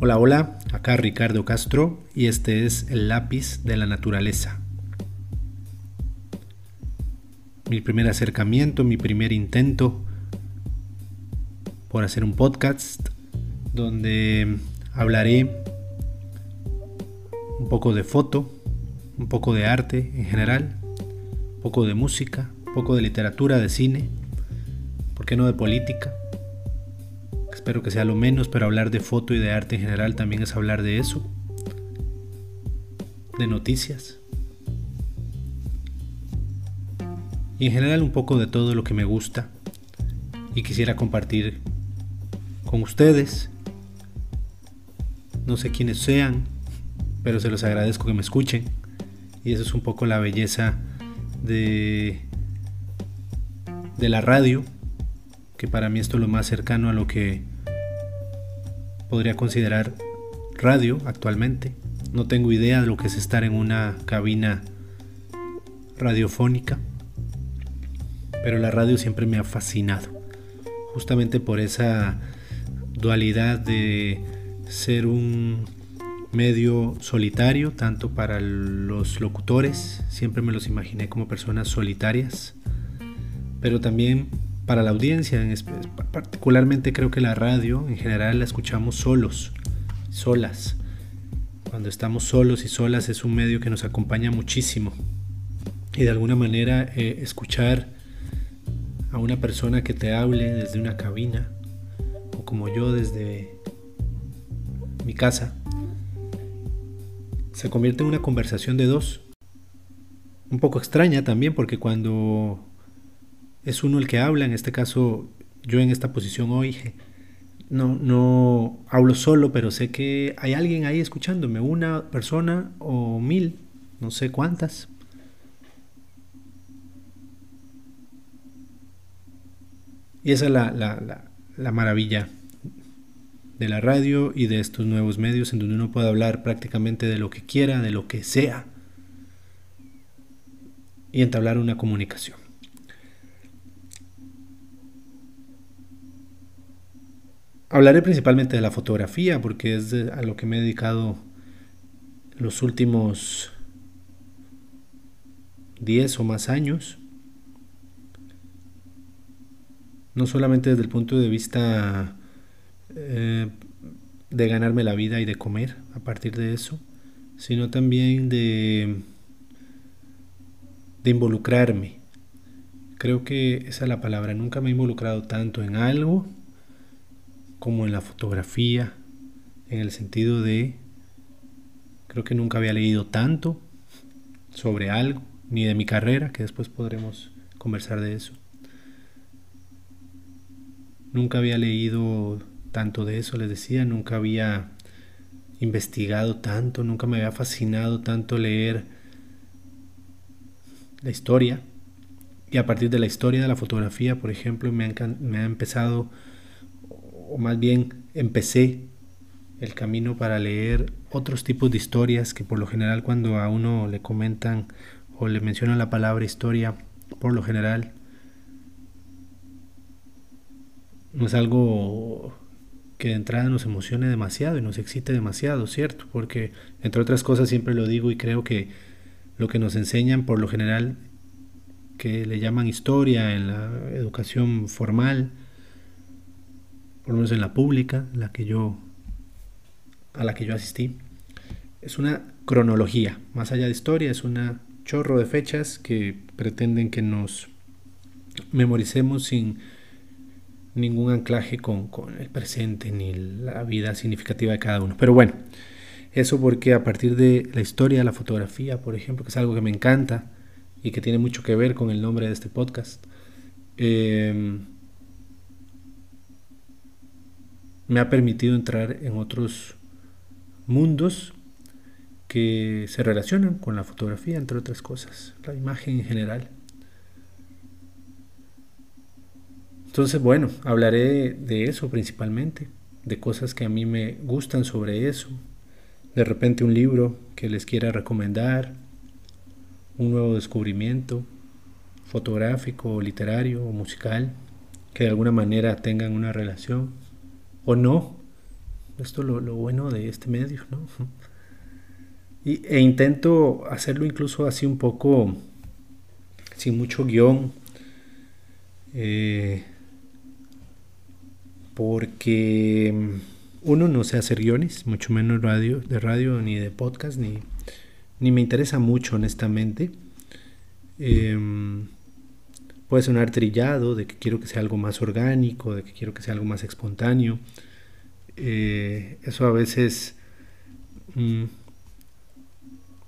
Hola, hola, acá Ricardo Castro y este es el lápiz de la naturaleza. Mi primer acercamiento, mi primer intento por hacer un podcast donde hablaré un poco de foto, un poco de arte en general, un poco de música, un poco de literatura, de cine, ¿por qué no de política? Espero que sea lo menos, pero hablar de foto y de arte en general también es hablar de eso. De noticias. Y en general un poco de todo lo que me gusta y quisiera compartir con ustedes. No sé quiénes sean, pero se los agradezco que me escuchen. Y eso es un poco la belleza de, de la radio, que para mí esto es lo más cercano a lo que podría considerar radio actualmente. No tengo idea de lo que es estar en una cabina radiofónica, pero la radio siempre me ha fascinado, justamente por esa dualidad de ser un medio solitario, tanto para los locutores, siempre me los imaginé como personas solitarias, pero también para la audiencia, particularmente creo que la radio en general la escuchamos solos, solas. Cuando estamos solos y solas es un medio que nos acompaña muchísimo. Y de alguna manera eh, escuchar a una persona que te hable desde una cabina o como yo desde mi casa se convierte en una conversación de dos. Un poco extraña también porque cuando es uno el que habla, en este caso yo en esta posición hoy no, no hablo solo, pero sé que hay alguien ahí escuchándome, una persona o mil, no sé cuántas. Y esa es la, la, la maravilla de la radio y de estos nuevos medios en donde uno puede hablar prácticamente de lo que quiera, de lo que sea, y entablar una comunicación. Hablaré principalmente de la fotografía porque es a lo que me he dedicado los últimos 10 o más años. No solamente desde el punto de vista eh, de ganarme la vida y de comer a partir de eso, sino también de, de involucrarme. Creo que esa es la palabra. Nunca me he involucrado tanto en algo como en la fotografía, en el sentido de, creo que nunca había leído tanto sobre algo, ni de mi carrera, que después podremos conversar de eso. Nunca había leído tanto de eso, les decía, nunca había investigado tanto, nunca me había fascinado tanto leer la historia. Y a partir de la historia de la fotografía, por ejemplo, me ha, me ha empezado o más bien empecé el camino para leer otros tipos de historias que por lo general cuando a uno le comentan o le mencionan la palabra historia, por lo general no es algo que de entrada nos emocione demasiado y nos excite demasiado, ¿cierto? Porque entre otras cosas siempre lo digo y creo que lo que nos enseñan por lo general que le llaman historia en la educación formal, por lo menos en la pública, la que yo, a la que yo asistí, es una cronología, más allá de historia, es una chorro de fechas que pretenden que nos memoricemos sin ningún anclaje con, con, el presente ni la vida significativa de cada uno. Pero bueno, eso porque a partir de la historia de la fotografía, por ejemplo, que es algo que me encanta y que tiene mucho que ver con el nombre de este podcast, eh, me ha permitido entrar en otros mundos que se relacionan con la fotografía, entre otras cosas, la imagen en general. Entonces, bueno, hablaré de eso principalmente, de cosas que a mí me gustan sobre eso, de repente un libro que les quiera recomendar, un nuevo descubrimiento fotográfico, literario o musical, que de alguna manera tengan una relación o no, Esto es lo, bueno de este medio, ¿no? Y, e intento hacerlo incluso así un poco sin mucho guion. Eh, porque uno no sé hacer guiones, mucho menos radio, de radio ni de podcast, ni, ni me interesa mucho honestamente. Em, puede sonar trillado, de que quiero que sea algo más orgánico, de que quiero que sea algo más espontáneo. Eh, eso a veces mm,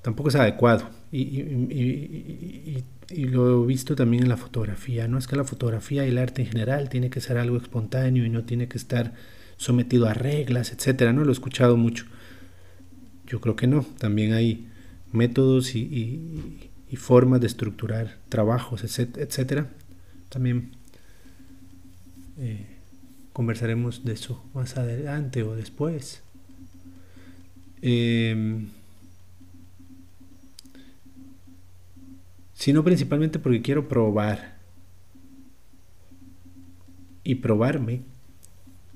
tampoco es adecuado. Y, lo he visto también en la fotografía. No es que la fotografía y el arte en general tiene que ser algo espontáneo y no tiene que estar sometido a reglas, etcétera. No lo he escuchado mucho. Yo creo que no. También hay métodos y, formas de estructurar trabajos, etcétera. También eh, conversaremos de eso más adelante o después. Eh, sino principalmente porque quiero probar y probarme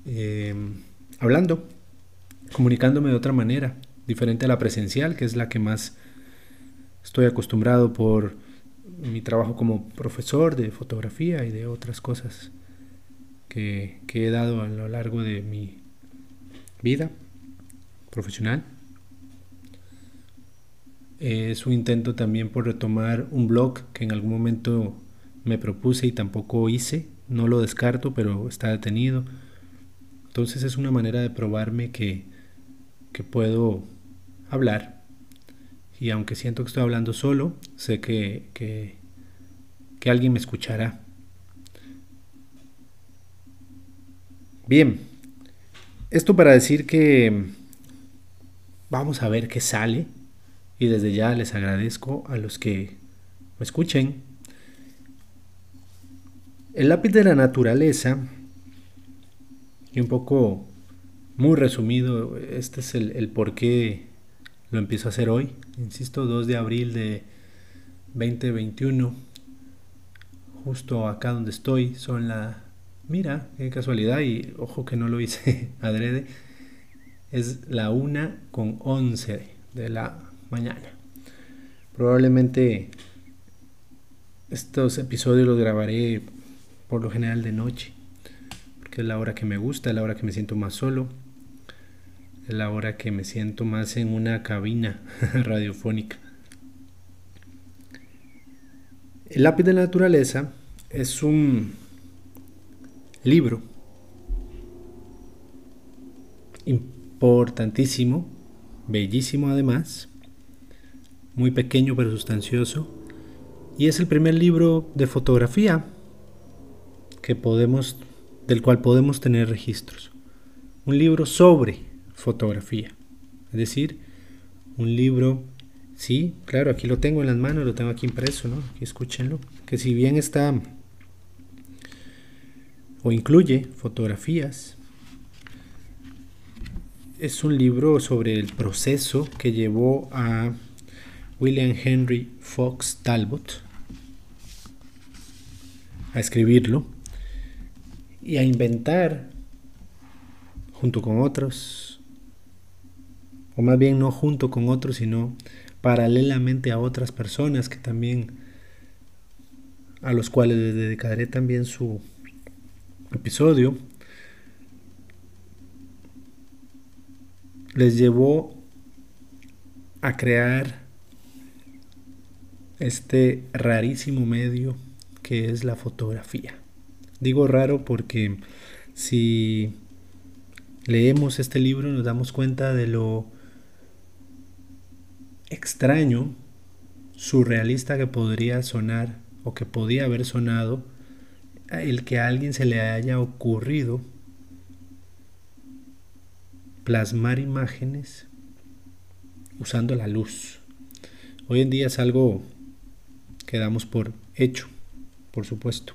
em, hablando, comunicándome de otra manera, diferente a la presencial, que es la que más estoy acostumbrado por mi trabajo como profesor de fotografía y de otras cosas que, que he dado a lo largo de mi vida profesional. Es un intento también por retomar un blog que en algún momento me propuse y tampoco hice. No lo descarto, pero está detenido. Entonces es una manera de probarme que, que puedo hablar. Y aunque siento que estoy hablando solo, sé que, que, alguien me escuchará. Bien, esto para decir que vamos a ver qué sale y desde ya les agradezco a los que me escuchen. El lápiz de la naturaleza, y un poco muy resumido, este es el, por qué lo empiezo a hacer hoy. Insisto, 2 de abril de 2021, justo acá donde estoy, son la... Mira, qué casualidad, y ojo que no lo hice adrede, es la 1 con 11 de la mañana. Probablemente estos episodios los grabaré por lo general de noche, porque es la hora que me gusta, es la hora que me siento más solo, la hora que me siento más en una cabina radiofónica. El lápiz de la naturaleza es un libro importantísimo, bellísimo además, muy pequeño pero sustancioso, y es el primer libro de fotografía que podemos, del cual podemos tener registros. Un libro sobre fotografía, es decir, un libro, sí, claro, aquí lo tengo en las manos, lo tengo aquí impreso, ¿no? Aquí escúchenlo, que si bien está o incluye fotografías, es un libro sobre el proceso que llevó a William Henry Fox Talbot a escribirlo y a inventar junto con otros, o más bien no junto con otros, sino paralelamente a otras personas que también, a los cuales les dedicaré también su episodio, les llevó a crear este rarísimo medio que es la fotografía. Digo raro porque si leemos este libro nos damos cuenta de lo extraño, surrealista que podría sonar o que podía haber sonado el que a alguien se le haya ocurrido plasmar imágenes usando la luz. Hoy en día es algo quedamos por hecho, por supuesto.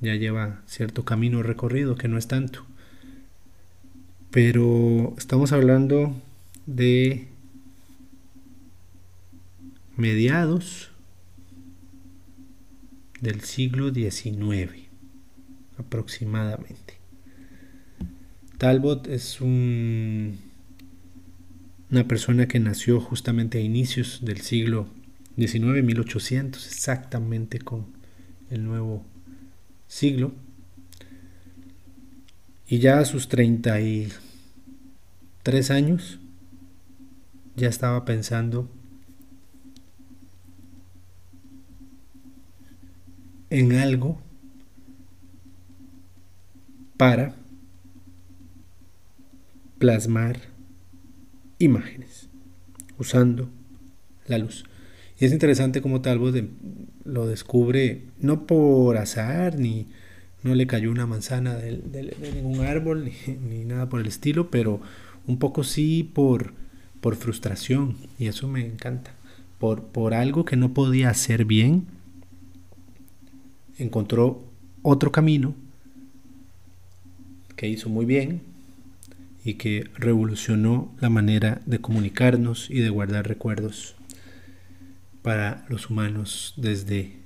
Ya lleva cierto camino recorrido, que no es tanto. Pero estamos hablando de mediados del siglo XIX aproximadamente. Talbot es un, una persona que nació justamente a inicios del siglo XIX, 1800, exactamente con el nuevo siglo. Y ya a sus 33 años ya estaba pensando en algo para plasmar imágenes usando la luz. Y es interesante cómo Talbot lo descubre no por azar, ni no le cayó una manzana de, ningún árbol, ni, ni, nada por el estilo, pero un poco sí por, por frustración, y eso me encanta. Por, por algo que no podía hacer bien, encontró otro camino que hizo muy bien y que revolucionó la manera de comunicarnos y de guardar recuerdos para los humanos desde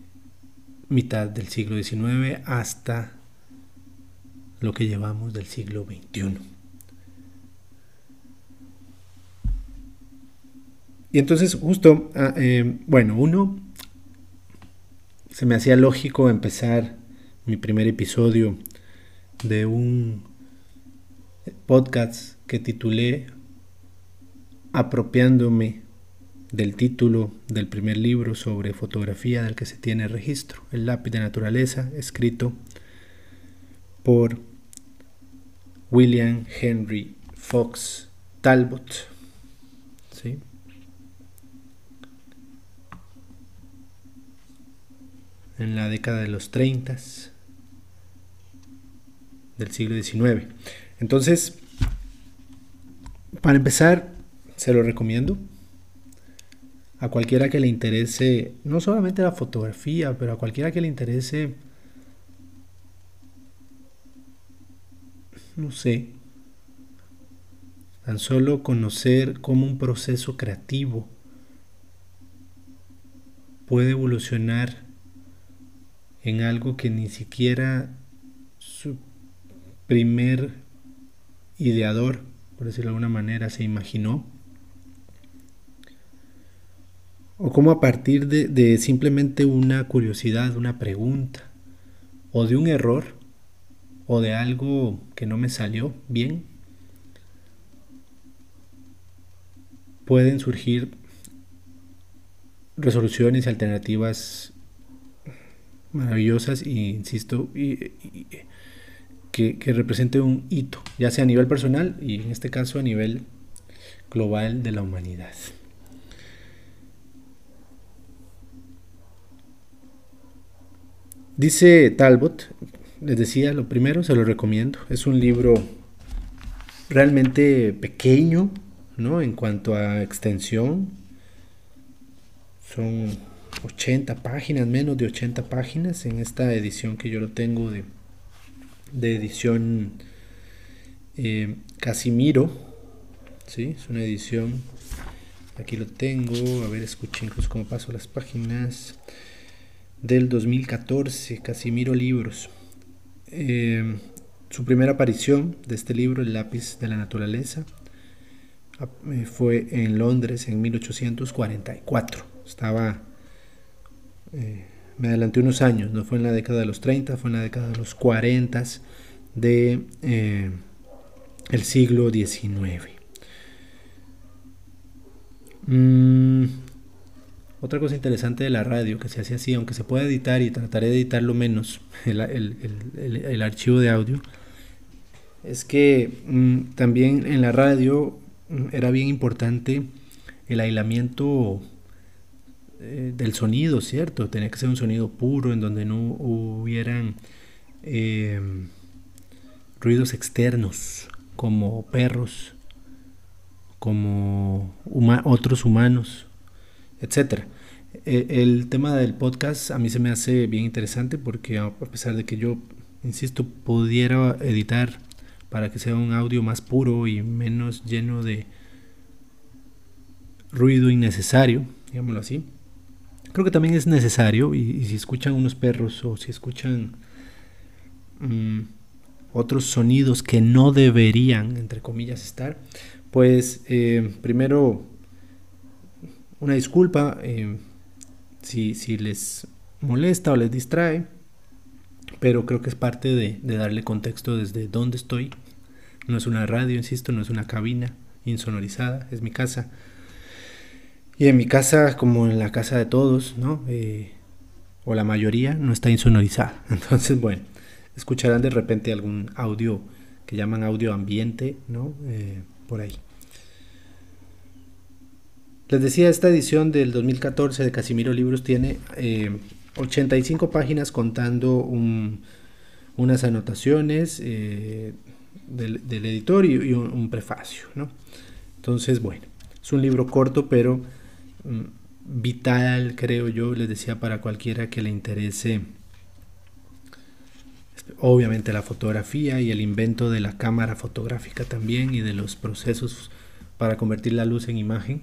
mitad del siglo XIX hasta lo que llevamos del siglo XXI. Y entonces justo, ah, eh, bueno, uno, se me hacía lógico empezar mi primer episodio de un podcast que titulé Apropiándome del título del primer libro sobre fotografía del que se tiene registro, El lápiz de naturaleza, escrito por William Henry Fox Talbot. ¿Sí? En la década de los 30 del siglo XIX. Entonces, para empezar, se lo recomiendo a cualquiera que le interese, no solamente la fotografía, pero a cualquiera que le interese, no sé, tan solo conocer cómo un proceso creativo puede evolucionar en algo que ni siquiera su primer ideador, por decirlo de alguna manera, se imaginó. O cómo a partir de, simplemente una curiosidad, una pregunta, o de un error, o de algo que no me salió bien, pueden surgir resoluciones alternativas maravillosas y insisto y, que, represente un hito, ya sea a nivel personal y en este caso a nivel global de la humanidad. Dice Talbot, les decía, lo primero se lo recomiendo, es un libro realmente pequeño, ¿no? En cuanto a extensión, son 80 páginas, menos de 80 páginas en esta edición que yo lo tengo de de edición eh, Casimiro. ¿sí? Es una edición, aquí lo tengo, a ver, escuchen incluso cómo paso las páginas, del 2014, Casimiro Libros. Eh, su primera aparición de este libro, El lápiz de la naturaleza, eh, fue en Londres en 1844. Estaba me adelanté unos años, no fue en la década de los 30, fue en la década de los 40 de eh, el siglo XIX. Mm, otra cosa interesante de la radio que se hace así, aunque se puede editar y trataré de editarlo menos, el, archivo de audio, es que mm, también en la radio mm, era bien importante el aislamiento eh, del sonido, ¿cierto? Tenía que ser un sonido puro en donde no hubieran em, ruidos externos como perros, como otros humanos, etc. E, el tema del podcast a mí se me hace bien interesante porque a pesar de que yo, insisto, pudiera editar para que sea un audio más puro y menos lleno de ruido innecesario, digámoslo así, creo que también es necesario y, si escuchan unos perros o si escuchan mm, otros sonidos que no deberían, entre comillas, estar, pues eh, primero una disculpa eh, si, si, les molesta o les distrae, pero creo que es parte de, de darle contexto desde dónde estoy. No es una radio, insisto, no es una cabina insonorizada, es mi casa. Y en mi casa, como en la casa de todos, ¿no? Eh, o la mayoría, no está insonorizada. Entonces, bueno, escucharán de repente algún audio que llaman audio ambiente, ¿no? Eh, por ahí. Les decía, esta edición del 2014 de Casimiro Libros tiene 85 eh, páginas contando unas anotaciones del, editor y, un, un, prefacio. ¿no? Entonces, bueno, es un libro corto, pero vital, creo yo, les decía, para cualquiera que le interese obviamente la fotografía y el invento de la cámara fotográfica también y de los procesos para convertir la luz en imagen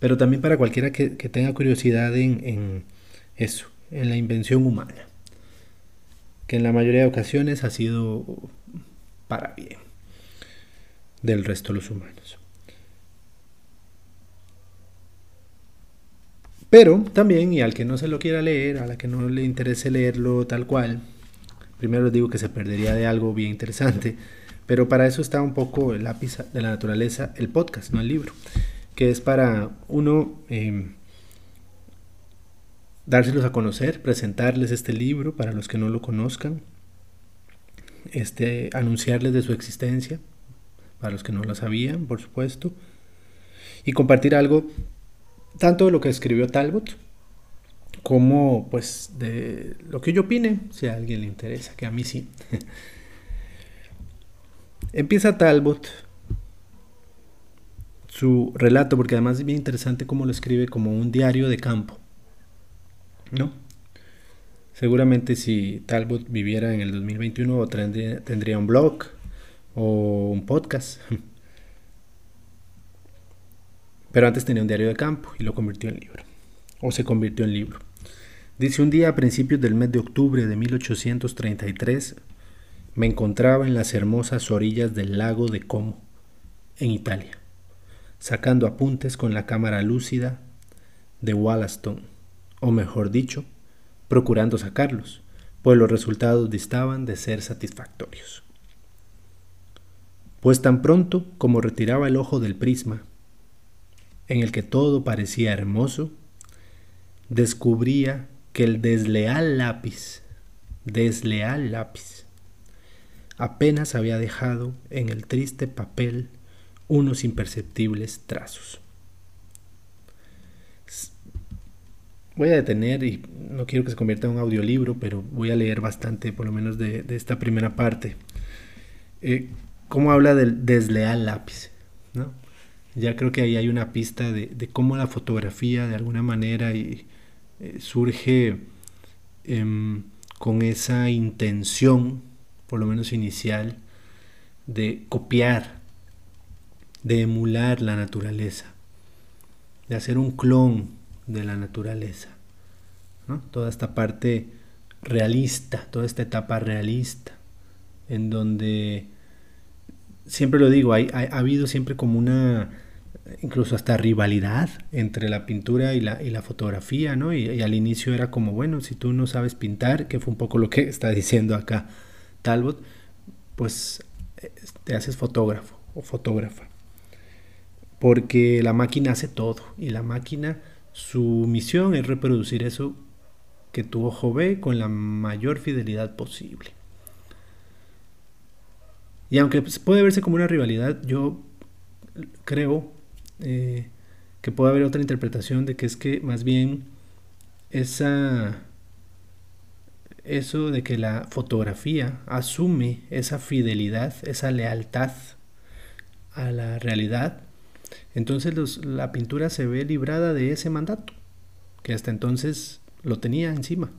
pero también para cualquiera que, tenga curiosidad en, eso, en la invención humana, que en la mayoría de ocasiones ha sido para bien del resto de los humanos. Pero también, y al que no se lo quiera leer, a la que no le interese leerlo tal cual, primero les digo que se perdería de algo bien interesante, pero para eso está un poco el lápiz de la naturaleza, el podcast, no el libro que es para uno em, dárselos a conocer, presentarles este libro para los que no lo conozcan, este, anunciarles de su existencia, para los que no lo sabían, por supuesto, y compartir algo, tanto de lo que escribió Talbot, como pues de lo que yo opine, si a alguien le interesa, que a mí sí. Empieza Talbot su relato, porque además es bien interesante cómo lo escribe como un diario de campo. ¿No? Seguramente si Talbot viviera en el 2021 tendría, tendría un blog o un podcast. Pero antes tenía un diario de campo y lo convirtió en libro. O se convirtió en libro. Dice, un día a principios del mes de octubre de 1833 me encontraba en las hermosas orillas del lago de Como, en Italia sacando apuntes con la cámara lúcida de Wollaston, o mejor dicho, procurando sacarlos, pues los resultados distaban de ser satisfactorios. Pues tan pronto como retiraba el ojo del prisma, en el que todo parecía hermoso, descubría que el desleal lápiz, desleal lápiz, apenas había dejado en el triste papel unos imperceptibles trazos. Voy a detener y no quiero que se convierta en un audiolibro, pero voy a leer bastante, por lo menos de, esta primera parte. Eh, ¿Cómo habla del desleal lápiz? ¿no? Ya creo que ahí hay una pista de, cómo la fotografía de alguna manera eh, surge em, con esa intención, por lo menos inicial, de copiar de emular la naturaleza, de hacer un clon de la naturaleza. Toda esta parte realista, toda esta etapa realista, en donde, siempre lo digo, ha habido siempre como una, incluso hasta rivalidad entre la pintura y la, y la fotografía, ¿no? Y, y, al inicio era como, bueno, si tú no sabes pintar, que fue un poco lo que está diciendo acá Talbot, pues eh, te haces fotógrafo o fotógrafa porque la máquina hace todo y la máquina su misión es reproducir eso que tu ojo ve con la mayor fidelidad posible. Y aunque puede verse como una rivalidad, yo creo eh, que puede haber otra interpretación de que es que más bien esa eso de que la fotografía asume esa fidelidad, esa lealtad a la realidad entonces la pintura se ve librada de ese mandato, que hasta entonces lo tenía encima.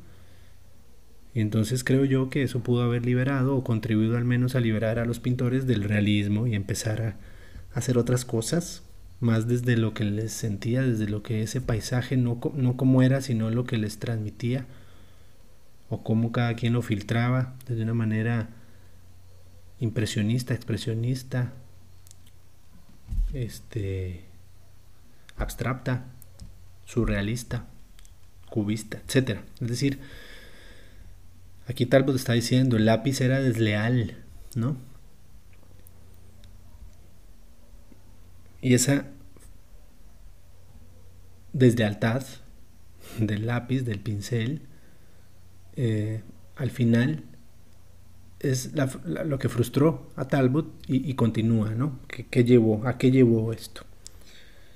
Entonces creo yo que eso pudo haber liberado o contribuido al menos a liberar a los pintores del realismo y empezar a hacer otras cosas, más desde lo que les sentía, desde lo que ese paisaje no, no como era, sino lo que les transmitía, o cómo cada quien lo filtraba desde una manera impresionista, expresionista, este, abstracta, surrealista, cubista, etc. Es decir, aquí Talbot está diciendo, el lápiz era desleal, ¿no? Y esa deslealtad del lápiz, del pincel, eh, al final es lo que frustró a Talbot y, continúa, ¿no? ¿Qué, llevó? ¿A qué llevó esto?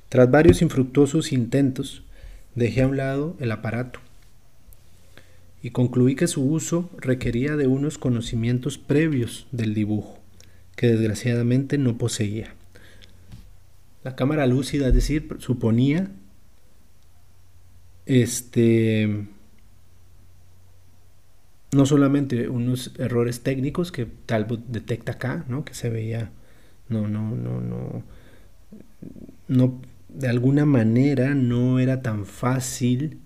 Tras varios infructuosos intentos, dejé a un lado el aparato y concluí que su uso requería de unos conocimientos previos del dibujo, que desgraciadamente no poseía. La cámara lúcida, es decir, suponía este no solamente unos errores técnicos que Talbot detecta acá, ¿no? que se veía, no, no, no, no, no, de alguna manera no era tan fácil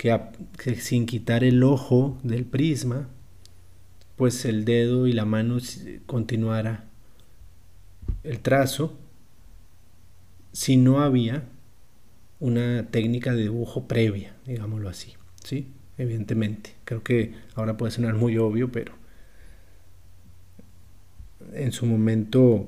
que, sin quitar el ojo del prisma, pues el dedo y la mano continuara el trazo, si no había una técnica de dibujo previa, digámoslo así, ¿sí? evidentemente. Creo que ahora puede sonar muy obvio, pero en su momento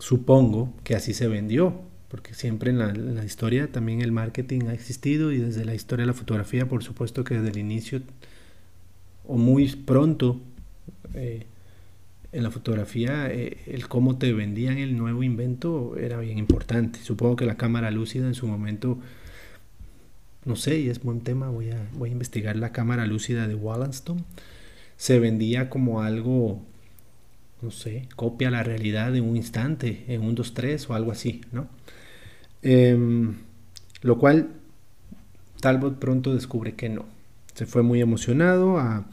supongo que así se vendió, porque siempre en la, historia también el marketing ha existido y desde la historia de la fotografía, por supuesto que desde el inicio o muy pronto eh, en la fotografía eh, el cómo te vendían el nuevo invento era bien importante. Supongo que la cámara lúcida en su momento no sé, y es buen tema, voy a, voy a investigar la cámara lúcida de Wallaston. Se vendía como algo, no sé, copia la realidad en un instante, en un 2-3 o algo así, ¿no? Em, lo cual Talbot pronto descubre que no. Se fue muy emocionado a,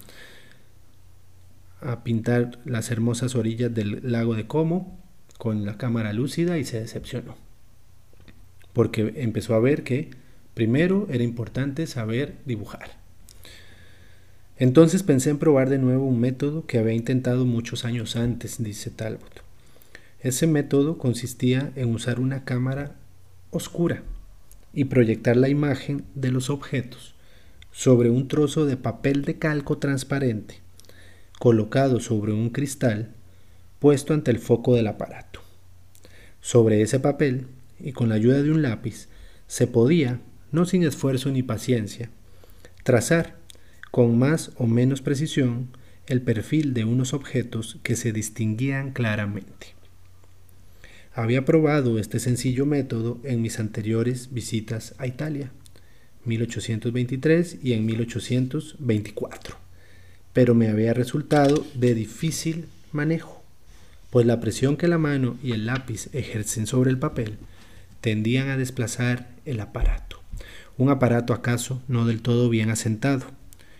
a pintar las hermosas orillas del lago de Como con la cámara lúcida y se decepcionó. Porque empezó a ver que Primero era importante saber dibujar. Entonces pensé en probar de nuevo un método que había intentado muchos años antes, dice Talbot. Ese método consistía en usar una cámara oscura y proyectar la imagen de los objetos sobre un trozo de papel de calco transparente colocado sobre un cristal puesto ante el foco del aparato. Sobre ese papel y con la ayuda de un lápiz se podía no sin esfuerzo ni paciencia, trazar con más o menos precisión el perfil de unos objetos que se distinguían claramente. Había probado este sencillo método en mis anteriores visitas a Italia, 1823 y en 1824, pero me había resultado de difícil manejo, pues la presión que la mano y el lápiz ejercen sobre el papel tendían a desplazar el aparato un aparato acaso no del todo bien asentado,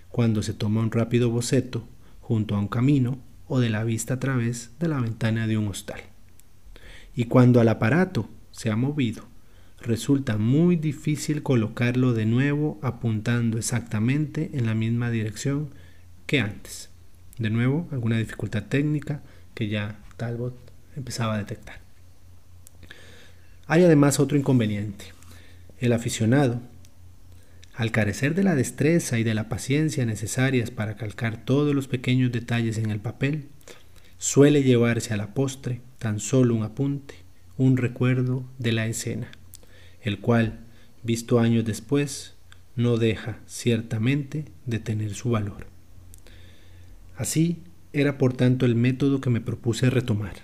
cuando se toma un rápido boceto junto a un camino o de la vista a través de la ventana de un hostal. Y cuando al aparato se ha movido, resulta muy difícil colocarlo de nuevo apuntando exactamente en la misma dirección que antes. De nuevo, alguna dificultad técnica que ya Talbot empezaba a detectar. Hay además otro inconveniente. El aficionado, al carecer de la destreza y de la paciencia necesarias para calcar todos los pequeños detalles en el papel, suele llevarse a la postre tan solo un apunte, un recuerdo de la escena, el cual, visto años después, no deja ciertamente de tener su valor. Así era por tanto el método que me propuse retomar.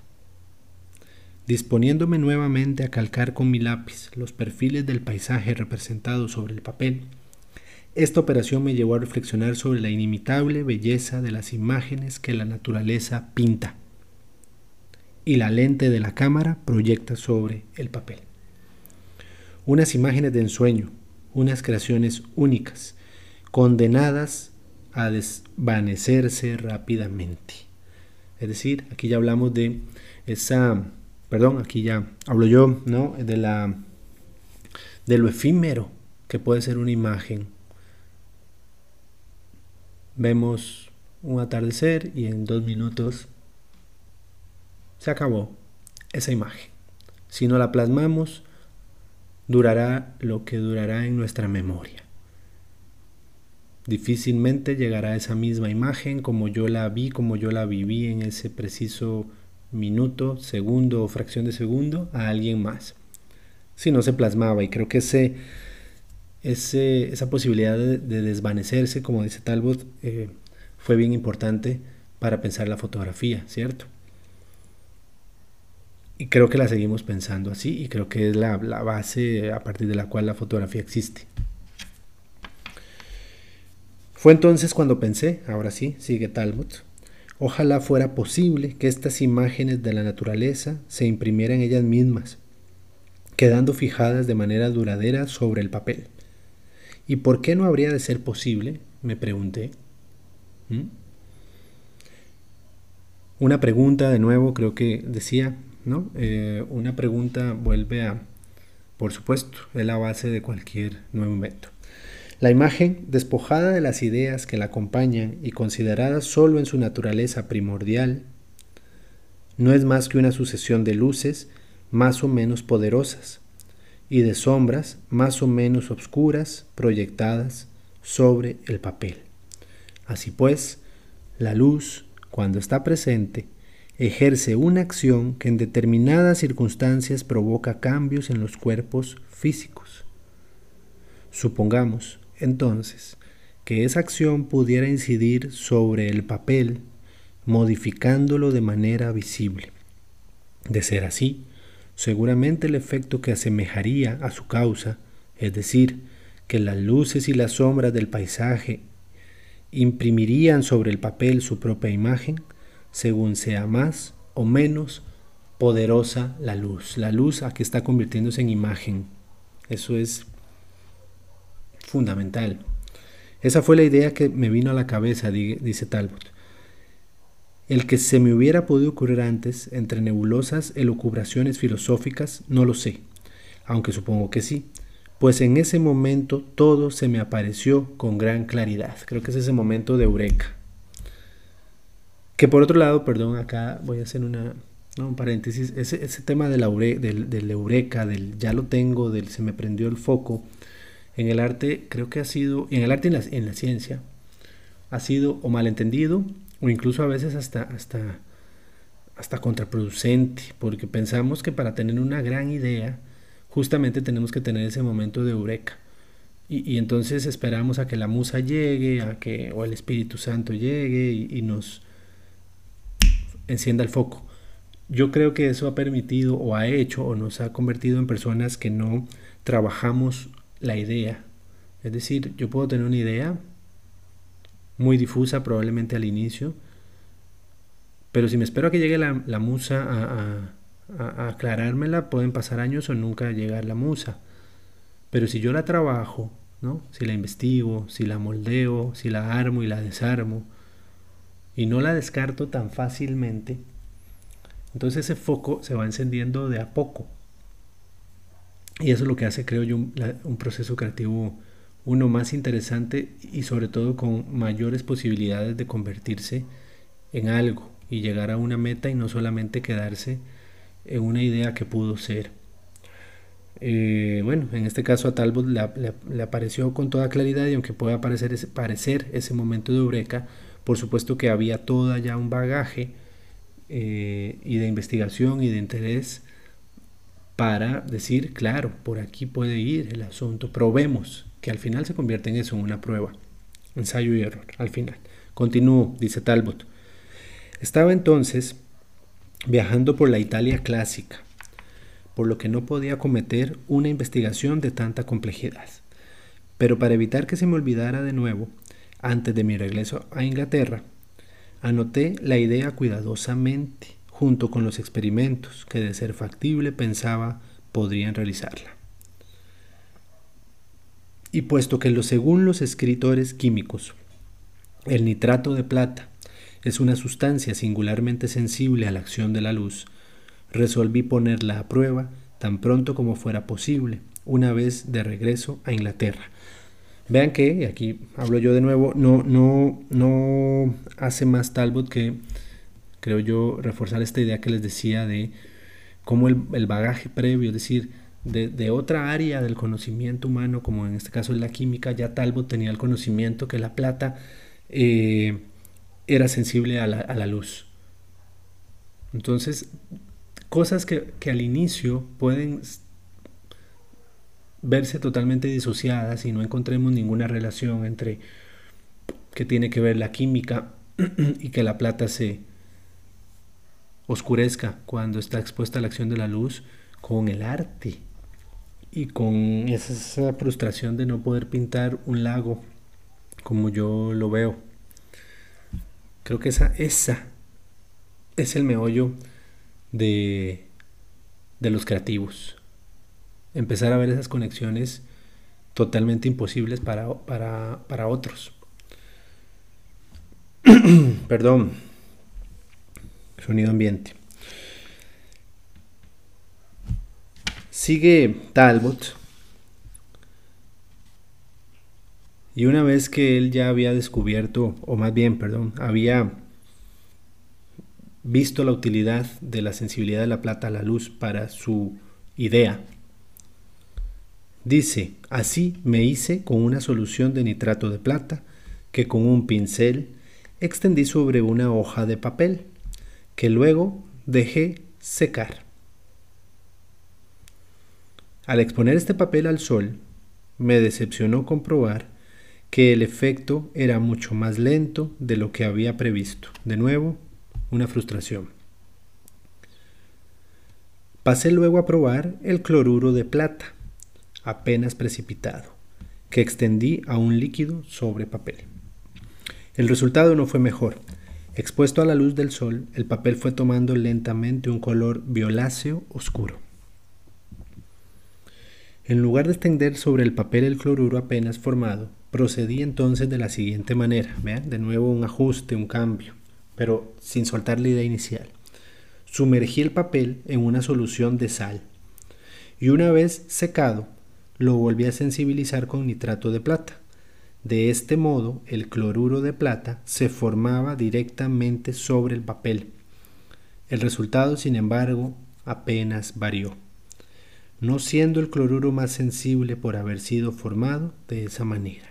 Disponiéndome nuevamente a calcar con mi lápiz los perfiles del paisaje representado sobre el papel, esta operación me llevó a reflexionar sobre la inimitable belleza de las imágenes que la naturaleza pinta y la lente de la cámara proyecta sobre el papel. Unas imágenes de ensueño, unas creaciones únicas, condenadas a desvanecerse rápidamente. Es decir, aquí ya hablamos de esa, perdón, aquí ya hablo yo, ¿no? De la de lo efímero que puede ser una imagen vemos un atardecer y en dos minutos se acabó esa imagen. Si no la plasmamos, durará lo que durará en nuestra memoria. Difícilmente llegará esa misma imagen como yo la vi, como yo la viví en ese preciso minuto, segundo o fracción de segundo a alguien más. Si no se plasmaba, y creo que ese, esa posibilidad de, desvanecerse, como dice Talbot, eh, fue bien importante para pensar la fotografía, ¿cierto? Y creo que la seguimos pensando así y creo que es la, la base a partir de la cual la fotografía existe. Fue entonces cuando pensé, ahora sí, sigue Talbot, ojalá fuera posible que estas imágenes de la naturaleza se imprimieran ellas mismas, quedando fijadas de manera duradera sobre el papel. ¿Y por qué no habría de ser posible? me pregunté. ¿Mm? Una pregunta de nuevo, creo que decía, ¿no? Eh, una pregunta vuelve a, por supuesto, es la base de cualquier nuevo invento. La imagen, despojada de las ideas que la acompañan y considerada solo en su naturaleza primordial, no es más que una sucesión de luces más o menos poderosas y de sombras más o menos obscuras proyectadas sobre el papel. Así pues, la luz, cuando está presente, ejerce una acción que en determinadas circunstancias provoca cambios en los cuerpos físicos. Supongamos, entonces, que esa acción pudiera incidir sobre el papel, modificándolo de manera visible. De ser así, seguramente el efecto que asemejaría a su causa, es decir, que las luces y las sombras del paisaje imprimirían sobre el papel su propia imagen, según sea más o menos poderosa la luz. La luz aquí está convirtiéndose en imagen. Eso es fundamental. Esa fue la idea que me vino a la cabeza, dice Talbot. El que se me hubiera podido ocurrir antes, entre nebulosas elucubraciones filosóficas, no lo sé, aunque supongo que sí, pues en ese momento todo se me apareció con gran claridad. Creo que es ese momento de eureka. Que por otro lado, perdón, acá voy a hacer una, un paréntesis, ese, ese tema de la del, del, eureka, del ya lo tengo, del se me prendió el foco, en el arte creo que ha sido, en el arte y en la, en la ciencia, ha sido o malentendido o incluso a veces hasta, hasta, hasta contraproducente, porque pensamos que para tener una gran idea, justamente tenemos que tener ese momento de eureka. Y, y, entonces esperamos a que la musa llegue, a que, o el Espíritu Santo llegue y, y nos, encienda el foco. Yo creo que eso ha permitido o ha hecho o nos ha convertido en personas que no trabajamos la idea. Es decir, yo puedo tener una idea muy difusa probablemente al inicio, pero si me espero a que llegue la, musa a, aclarármela, pueden pasar años o nunca llegar la musa. Pero si yo la trabajo, ¿no? si la investigo, si la moldeo, si la armo y la desarmo, y no la descarto tan fácilmente, entonces ese foco se va encendiendo de a poco. Y eso es lo que hace, creo yo, un, proceso creativo uno más interesante y sobre todo con mayores posibilidades de convertirse en algo y llegar a una meta y no solamente quedarse en una idea que pudo ser. Eh, bueno, en este caso a Talbot le, apareció con toda claridad y aunque pueda parecer ese, parecer ese momento de eureka, por supuesto que había toda ya un bagaje eh, y de investigación y de interés para decir, claro, por aquí puede ir el asunto, probemos, que al final se convierte en eso, en una prueba, ensayo y error, al final. Continúo, dice Talbot. Estaba entonces viajando por la Italia clásica, por lo que no podía cometer una investigación de tanta complejidad. Pero para evitar que se me olvidara de nuevo, antes de mi regreso a Inglaterra, anoté la idea cuidadosamente, junto con los experimentos que de ser factible pensaba podrían realizarla. Y puesto que lo según los escritores químicos, el nitrato de plata es una sustancia singularmente sensible a la acción de la luz, resolví ponerla a prueba tan pronto como fuera posible, una vez de regreso a Inglaterra, Vean que, y aquí hablo yo de nuevo, no, no, no hace más Talbot que creo yo, reforzar esta idea que les decía de cómo el, bagaje previo, es decir, de, otra área del conocimiento humano, como en este caso es la química, ya Talbot tenía el conocimiento que la plata eh, era sensible a la, luz. Entonces, cosas que, que al inicio pueden verse totalmente disociadas y no encontremos ninguna relación entre que tiene que ver la química y que la plata se oscurezca cuando está expuesta a la acción de la luz con el arte y con esa frustración de no poder pintar un lago como yo lo veo. Creo que esa, esa es el meollo de, de los creativos. Empezar a ver esas conexiones totalmente imposibles para, para, para otros. Perdón. Sonido ambiente. Sigue Talbot. Y una vez que él ya había descubierto, o más bien, perdón, había visto la utilidad de la sensibilidad de la plata a la luz para su idea, dice, así me hice con una solución de nitrato de plata que con un pincel extendí sobre una hoja de papel, que luego dejé secar. Al exponer este papel al sol, me decepcionó comprobar que el efecto era mucho más lento de lo que había previsto. De nuevo, una frustración. Pasé luego a probar el cloruro de plata, apenas precipitado, que extendí a un líquido sobre papel. El resultado no fue mejor. Expuesto a la luz del sol, el papel fue tomando lentamente un color violáceo oscuro. En lugar de extender sobre el papel el cloruro apenas formado, procedí entonces de la siguiente manera. Vean, de nuevo un ajuste, un cambio, pero sin soltar la idea inicial. Sumergí el papel en una solución de sal y una vez secado, lo volví a sensibilizar con nitrato de plata. De este modo, el cloruro de plata se formaba directamente sobre el papel. El resultado, sin embargo, apenas varió, no siendo el cloruro más sensible por haber sido formado de esa manera.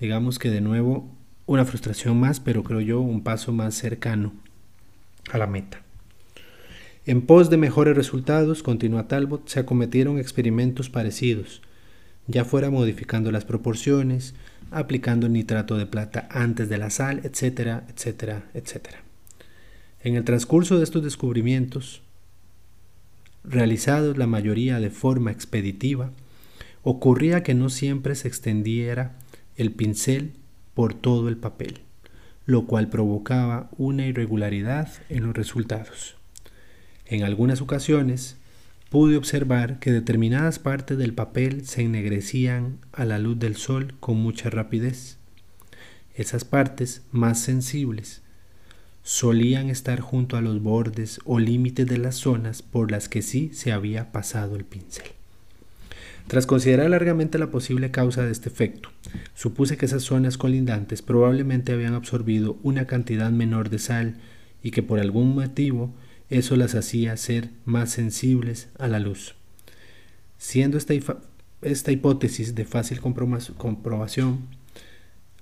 Digamos que de nuevo una frustración más, pero creo yo un paso más cercano a la meta. En pos de mejores resultados, continúa Talbot, se acometieron experimentos parecidos, ya fuera modificando las proporciones, aplicando nitrato de plata antes de la sal, etcétera, etcétera, etcétera. En el transcurso de estos descubrimientos, realizados la mayoría de forma expeditiva, ocurría que no siempre se extendiera el pincel por todo el papel, lo cual provocaba una irregularidad en los resultados. En algunas ocasiones, pude observar que determinadas partes del papel se ennegrecían a la luz del sol con mucha rapidez. Esas partes más sensibles solían estar junto a los bordes o límites de las zonas por las que sí se había pasado el pincel. Tras considerar largamente la posible causa de este efecto, supuse que esas zonas colindantes probablemente habían absorbido una cantidad menor de sal y que por algún motivo eso las hacía ser más sensibles a la luz. Siendo esta, esta hipótesis de fácil comprobación,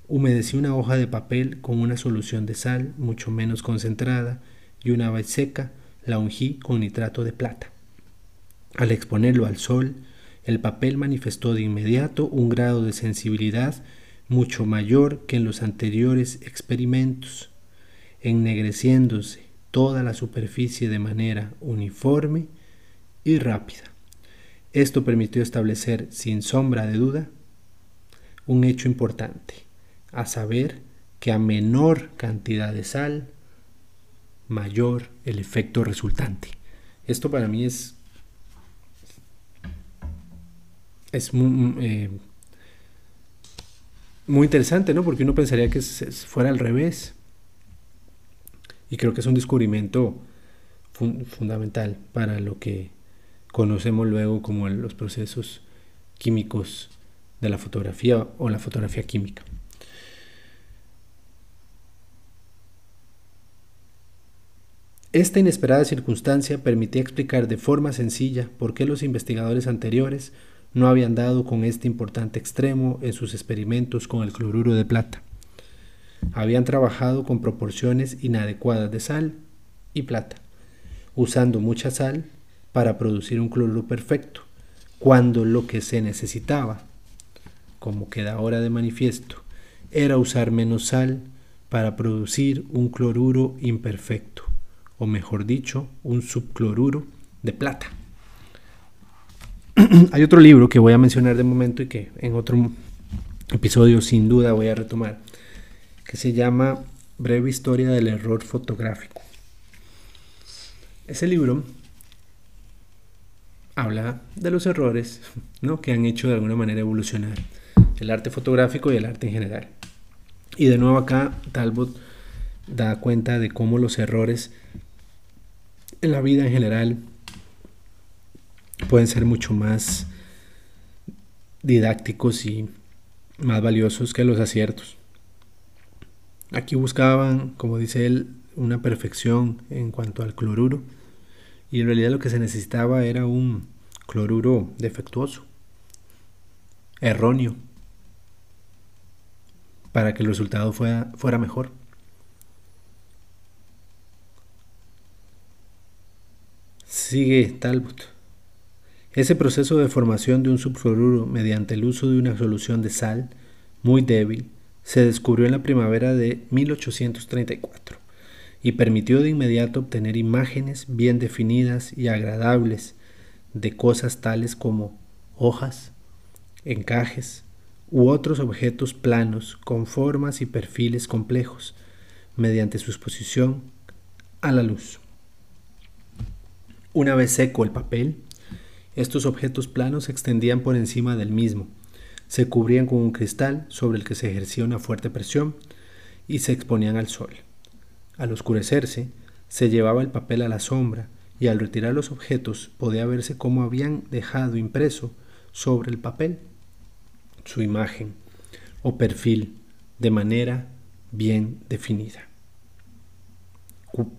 humedecí una hoja de papel con una solución de sal mucho menos concentrada y una vez seca la ungí con nitrato de plata. Al exponerlo al sol, el papel manifestó de inmediato un grado de sensibilidad mucho mayor que en los anteriores experimentos, ennegreciéndose toda la superficie de manera uniforme y rápida. Esto permitió establecer sin sombra de duda un hecho importante, a saber que a menor cantidad de sal, mayor el efecto resultante. Esto para mí es, es muy, eh, muy interesante, ¿no? Porque uno pensaría que fuera al revés. Y creo que es un descubrimiento fundamental para lo que conocemos luego como los procesos químicos de la fotografía o la fotografía química. Esta inesperada circunstancia permitía explicar de forma sencilla por qué los investigadores anteriores no habían dado con este importante extremo en sus experimentos con el cloruro de plata. Habían trabajado con proporciones inadecuadas de sal y plata, usando mucha sal para producir un cloruro perfecto, cuando lo que se necesitaba, como queda ahora de manifiesto, era usar menos sal para producir un cloruro imperfecto, o mejor dicho, un subcloruro de plata. Hay otro libro que voy a mencionar de momento y que en otro episodio sin duda voy a retomar, que se llama Breve Historia del Error Fotográfico. Ese libro habla de los errores ¿no? que han hecho de alguna manera evolucionar el arte fotográfico y el arte en general. Y de nuevo acá Talbot da cuenta de cómo los errores en la vida en general pueden ser mucho más didácticos y más valiosos que los aciertos. Aquí buscaban, como dice él, una perfección en cuanto al cloruro y en realidad lo que se necesitaba era un cloruro defectuoso, erróneo, para que el resultado fuera, fuera mejor. Sigue Talbot. Ese proceso de formación de un subfluoruro mediante el uso de una solución de sal muy débil se descubrió en la primavera de 1834 y permitió de inmediato obtener imágenes bien definidas y agradables de cosas tales como hojas, encajes, u otros objetos planos con formas y perfiles complejos mediante su exposición a la luz. Una vez seco el papel, estos objetos planos se extendían por encima del mismo, se cubrían con un cristal sobre el que se ejercía una fuerte presión y se exponían al sol. Al oscurecerse, se llevaba el papel a la sombra y al retirar los objetos podía verse cómo habían dejado impreso sobre el papel su imagen o perfil de manera bien definida.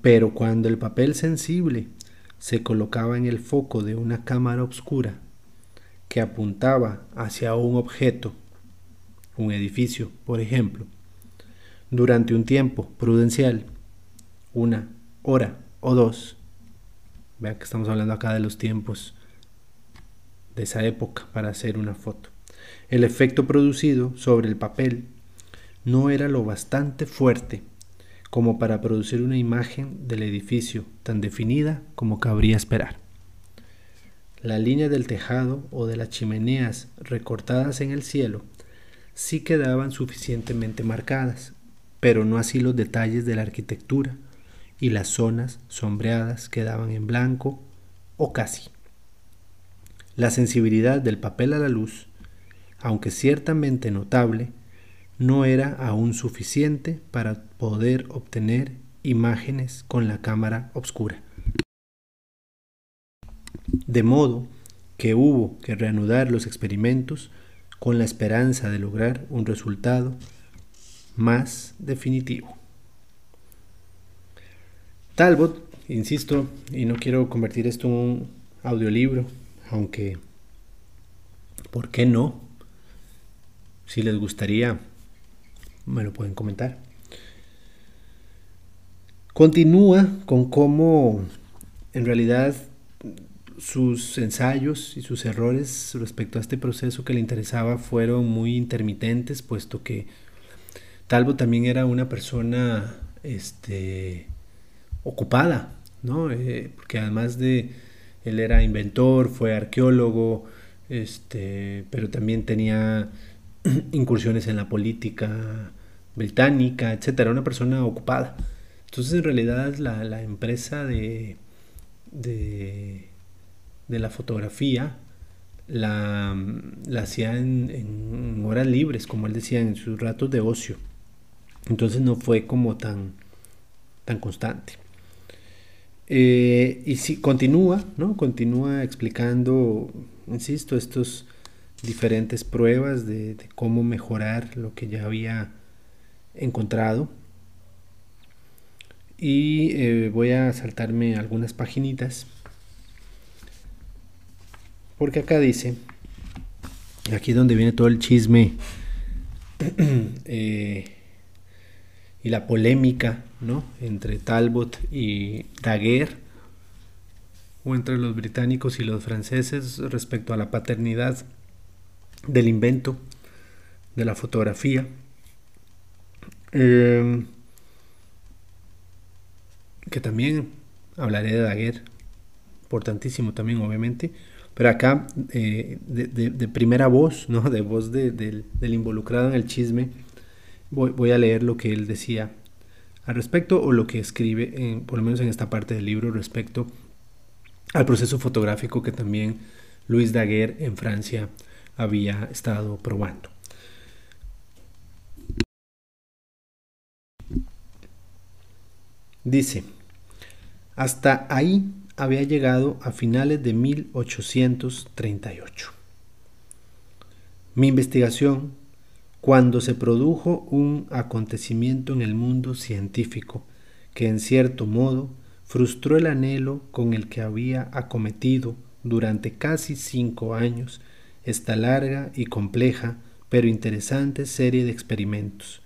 Pero cuando el papel sensible se colocaba en el foco de una cámara oscura que apuntaba hacia un objeto, un edificio, por ejemplo, durante un tiempo prudencial, una hora o dos, vea que estamos hablando acá de los tiempos de esa época para hacer una foto. El efecto producido sobre el papel no era lo bastante fuerte como para producir una imagen del edificio tan definida como cabría esperar. La línea del tejado o de las chimeneas recortadas en el cielo sí quedaban suficientemente marcadas, pero no así los detalles de la arquitectura y las zonas sombreadas quedaban en blanco o casi. La sensibilidad del papel a la luz aunque ciertamente notable, no era aún suficiente para poder obtener imágenes con la cámara oscura. De modo que hubo que reanudar los experimentos con la esperanza de lograr un resultado más definitivo. Talbot, insisto, y no quiero convertir esto en un audiolibro, aunque, ¿por qué no? Si les gustaría, me lo pueden comentar. Continúa con cómo en realidad sus ensayos y sus errores respecto a este proceso que le interesaba fueron muy intermitentes, puesto que Talbo también era una persona este, ocupada, ¿no? Eh, porque además de él era inventor, fue arqueólogo, este, pero también tenía incursiones en la política británica, etcétera, una persona ocupada. Entonces, en realidad, la, la empresa de, de, la fotografía la, la hacía en, horas libres, como él decía, en sus ratos de ocio. Entonces, no fue como tan, tan constante. Eh, y si continúa, ¿no? Continúa explicando, insisto, estos diferentes pruebas de, cómo mejorar lo que ya había encontrado. y eh, voy a saltarme algunas paginitas porque acá dice aquí donde viene todo el chisme eh, y la polémica ¿no? entre Talbot y Daguerre o entre los británicos y los franceses respecto a la paternidad del invento de la fotografía. Eh, que también hablaré de Daguerre, importantísimo también obviamente, pero acá eh, de, primera voz, ¿no? de voz del involucrado en el chisme, voy, voy, a leer lo que él decía al respecto o lo que escribe, por lo menos en esta parte del libro, respecto al proceso fotográfico que también Luis Daguerre en Francia había estado probando. Dice, hasta ahí había llegado a finales de 1838. Mi investigación, cuando se produjo un acontecimiento en el mundo científico que en cierto modo frustró el anhelo con el que había acometido durante casi cinco años esta larga y compleja pero interesante serie de experimentos.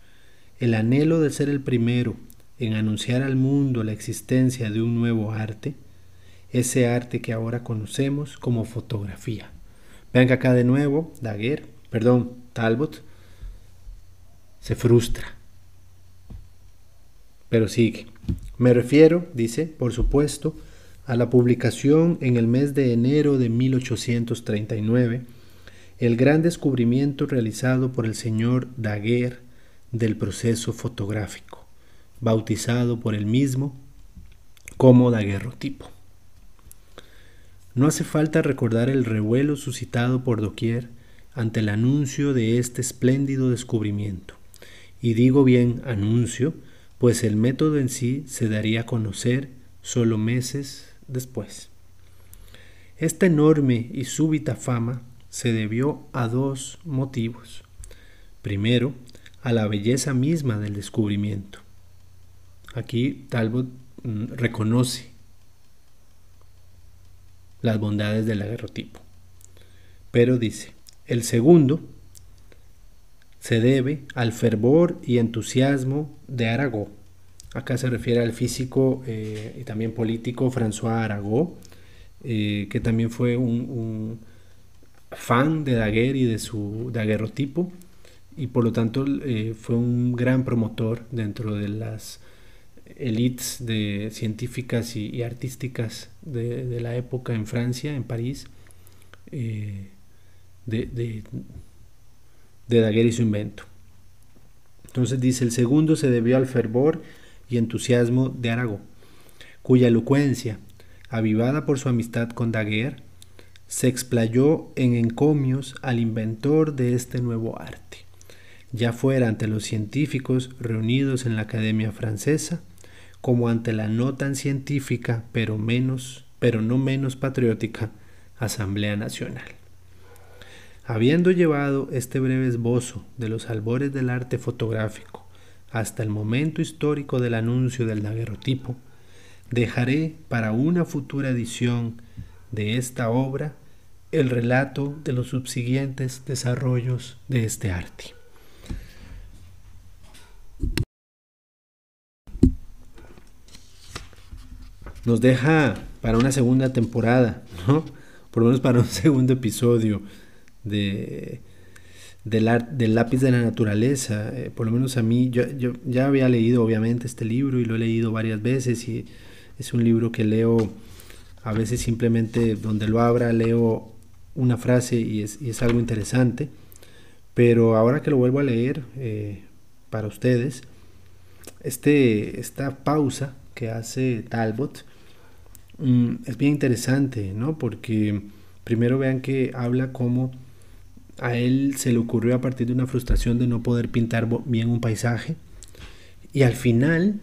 El anhelo de ser el primero en anunciar al mundo la existencia de un nuevo arte, ese arte que ahora conocemos como fotografía. Vean que acá de nuevo, Daguerre, perdón, Talbot, se frustra. Pero sigue. Me refiero, dice, por supuesto, a la publicación en el mes de enero de 1839, el gran descubrimiento realizado por el señor Daguerre del proceso fotográfico bautizado por él mismo como daguerrotipo. No hace falta recordar el revuelo suscitado por doquier ante el anuncio de este espléndido descubrimiento. Y digo bien anuncio, pues el método en sí se daría a conocer solo meses después. Esta enorme y súbita fama se debió a dos motivos. Primero, a la belleza misma del descubrimiento. Aquí Talbot mm, reconoce las bondades del agarrotipo. Pero dice, el segundo se debe al fervor y entusiasmo de Arago. Acá se refiere al físico eh, y también político François Arago, eh, que también fue un, fan de Daguerre y de su daguerrotipo, y por lo tanto eh, fue un gran promotor dentro de las elites de científicas y, artísticas de, la época en Francia, en París, eh, de, de, Daguerre y su invento. Entonces dice, el segundo se debió al fervor y entusiasmo de Arago, cuya elocuencia, avivada por su amistad con Daguerre, se explayó en encomios al inventor de este nuevo arte, ya fuera ante los científicos reunidos en la Academia Francesa, como ante la no tan científica, pero menos, pero no menos patriótica, Asamblea Nacional. Habiendo llevado este breve esbozo de los albores del arte fotográfico hasta el momento histórico del anuncio del daguerrotipo, dejaré para una futura edición de esta obra el relato de los subsiguientes desarrollos de este arte. Nos deja para una segunda temporada, ¿no? Por lo menos para un segundo episodio de, del, lápiz de la naturaleza. Eh, por lo menos a mí, yo, yo, ya había leído obviamente este libro y lo he leído varias veces y es un libro que leo a veces simplemente donde lo abra leo una frase y es, es algo interesante. Pero ahora que lo vuelvo a leer eh, para ustedes, este, esta pausa que hace Talbot Mm, es bien interesante, ¿no? Porque primero vean que habla como a él se le ocurrió a partir de una frustración de no poder pintar bien un paisaje. Y al final,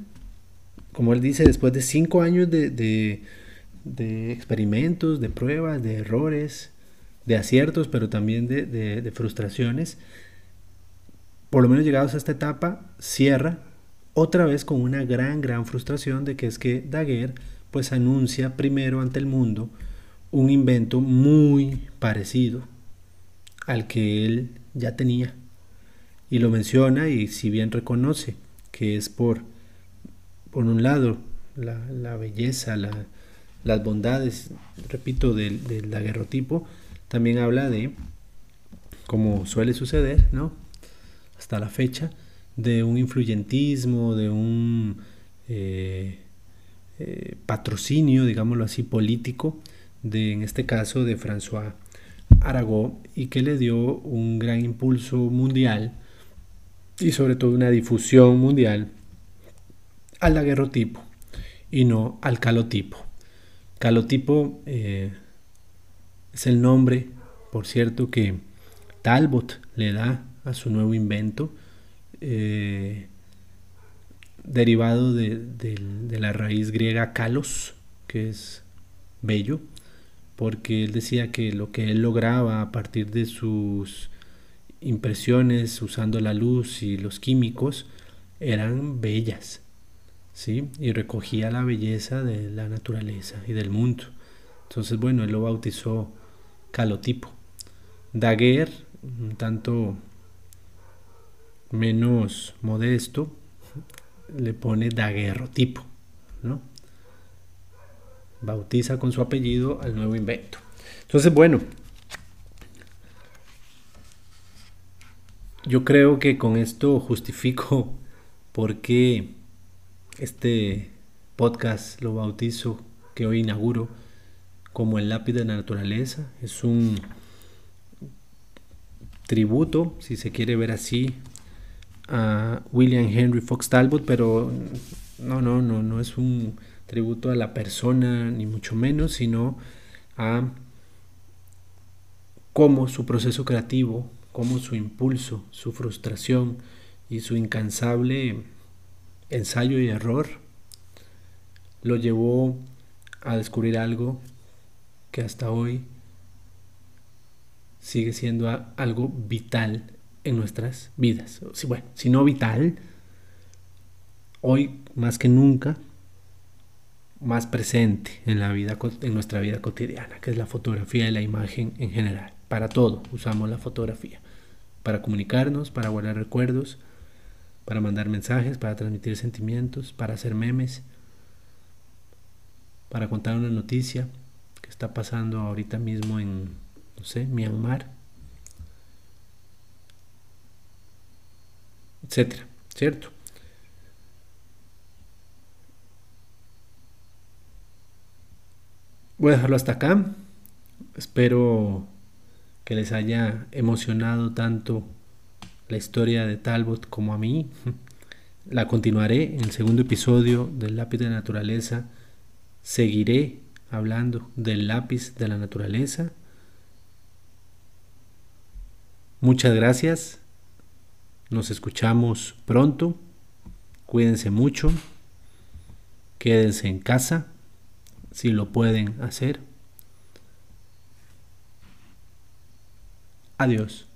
como él dice, después de cinco años de, de, experimentos, de pruebas, de errores, de aciertos, pero también de, de frustraciones, por lo menos llegados a esta etapa, cierra otra vez con una gran, gran frustración de que es que Daguerre pues anuncia primero ante el mundo un invento muy parecido al que él ya tenía. Y lo menciona y si bien reconoce que es por, por un lado, la, belleza, las bondades, repito, del, del daguerrotipo, también habla de, como suele suceder, ¿no? Hasta la fecha, de un influyentismo, de un eh, eh, patrocinio, digámoslo así, político, de, en este caso de François Arago, y que le dio un gran impulso mundial y sobre todo una difusión mundial al daguerrotipo y no al calotipo. Calotipo eh, es el nombre, por cierto, que Talbot le da a su nuevo invento, eh, derivado de, de, la raíz griega kalos, que es bello, porque él decía que lo que él lograba a partir de sus impresiones usando la luz y los químicos eran bellas, ¿sí? Y recogía la belleza de la naturaleza y del mundo. Entonces, bueno, él lo bautizó calotipo. Daguerre, un tanto menos modesto, le pone daguerrotipo, ¿no? Bautiza con su apellido al nuevo invento. Entonces, bueno, yo creo que con esto justifico por qué este podcast lo bautizo, que hoy inauguro, como el lápiz de la naturaleza. Es un tributo, si se quiere ver así, a William Henry Fox Talbot, pero no, no, no, no es un tributo a la persona, ni mucho menos, sino a cómo su proceso creativo, cómo su impulso, su frustración y su incansable ensayo y error lo llevó a descubrir algo que hasta hoy sigue siendo algo vital en nuestras vidas. Bueno, si no vital, hoy más que nunca más presente en la vida en nuestra vida cotidiana, que es la fotografía y la imagen en general. Para todo usamos la fotografía, para comunicarnos, para guardar recuerdos, para mandar mensajes, para transmitir sentimientos, para hacer memes, para contar una noticia que está pasando ahorita mismo en, no sé, Myanmar, etcétera, ¿cierto? Voy a dejarlo hasta acá. Espero que les haya emocionado tanto la historia de Talbot como a mí. La continuaré en el segundo episodio del lápiz de la naturaleza. Seguiré hablando del lápiz de la naturaleza. Muchas gracias. Nos escuchamos pronto. Cuídense mucho. Quédense en casa si lo pueden hacer. Adiós.